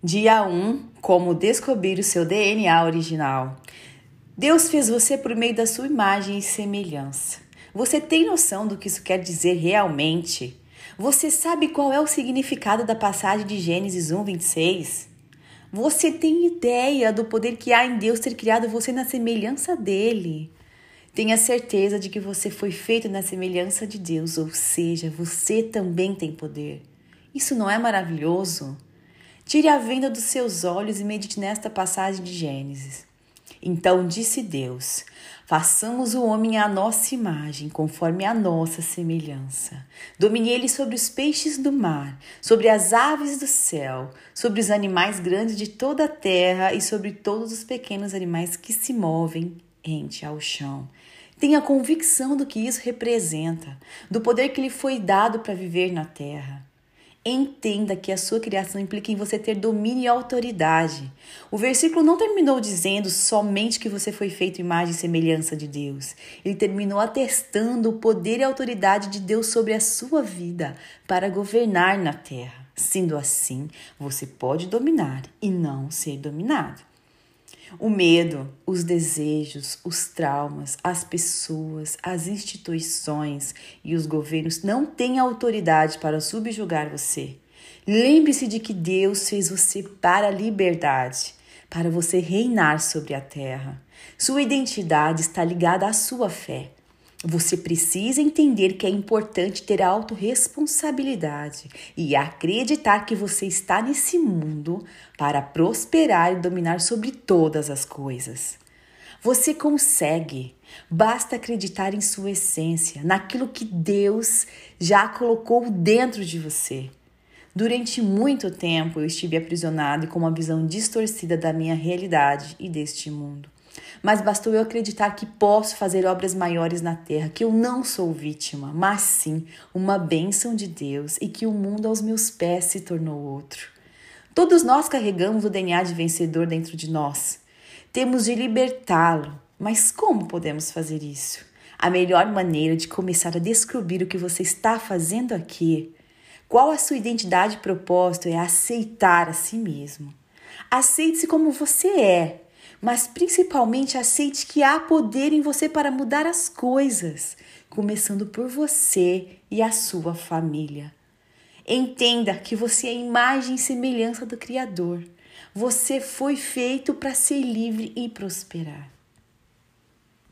Dia 1 Como descobrir o seu DNA original. Deus fez você por meio da sua imagem e semelhança. Você tem noção do que isso quer dizer realmente? Você sabe qual é o significado da passagem de Gênesis 1, 26? Você tem ideia do poder que há em Deus ter criado você na semelhança dele? Tenha certeza de que você foi feito na semelhança de Deus, ou seja, você também tem poder. Isso não é maravilhoso? Tire a venda dos seus olhos e medite nesta passagem de Gênesis. Então disse Deus: Façamos o homem à nossa imagem, conforme a nossa semelhança. Domine ele sobre os peixes do mar, sobre as aves do céu, sobre os animais grandes de toda a terra e sobre todos os pequenos animais que se movem rente ao chão. Tenha convicção do que isso representa, do poder que lhe foi dado para viver na terra. Entenda que a sua criação implica em você ter domínio e autoridade. O versículo não terminou dizendo somente que você foi feito imagem e semelhança de Deus. Ele terminou atestando o poder e autoridade de Deus sobre a sua vida para governar na terra. Sendo assim, você pode dominar e não ser dominado. O medo, os desejos, os traumas, as pessoas, as instituições e os governos não têm autoridade para subjugar você. Lembre-se de que Deus fez você para a liberdade, para você reinar sobre a terra. Sua identidade está ligada à sua fé. Você precisa entender que é importante ter autorresponsabilidade e acreditar que você está nesse mundo para prosperar e dominar sobre todas as coisas. Você consegue, basta acreditar em sua essência, naquilo que Deus já colocou dentro de você. Durante muito tempo eu estive aprisionado e com uma visão distorcida da minha realidade e deste mundo. Mas bastou eu acreditar que posso fazer obras maiores na terra, que eu não sou vítima, mas sim uma bênção de Deus e que o mundo aos meus pés se tornou outro. Todos nós carregamos o DNA de vencedor dentro de nós. Temos de libertá-lo, mas como podemos fazer isso? A melhor maneira de começar a descobrir o que você está fazendo aqui, qual a sua identidade e propósito, é aceitar a si mesmo. Aceite-se como você é mas principalmente aceite que há poder em você para mudar as coisas, começando por você e a sua família. Entenda que você é imagem e semelhança do Criador. Você foi feito para ser livre e prosperar.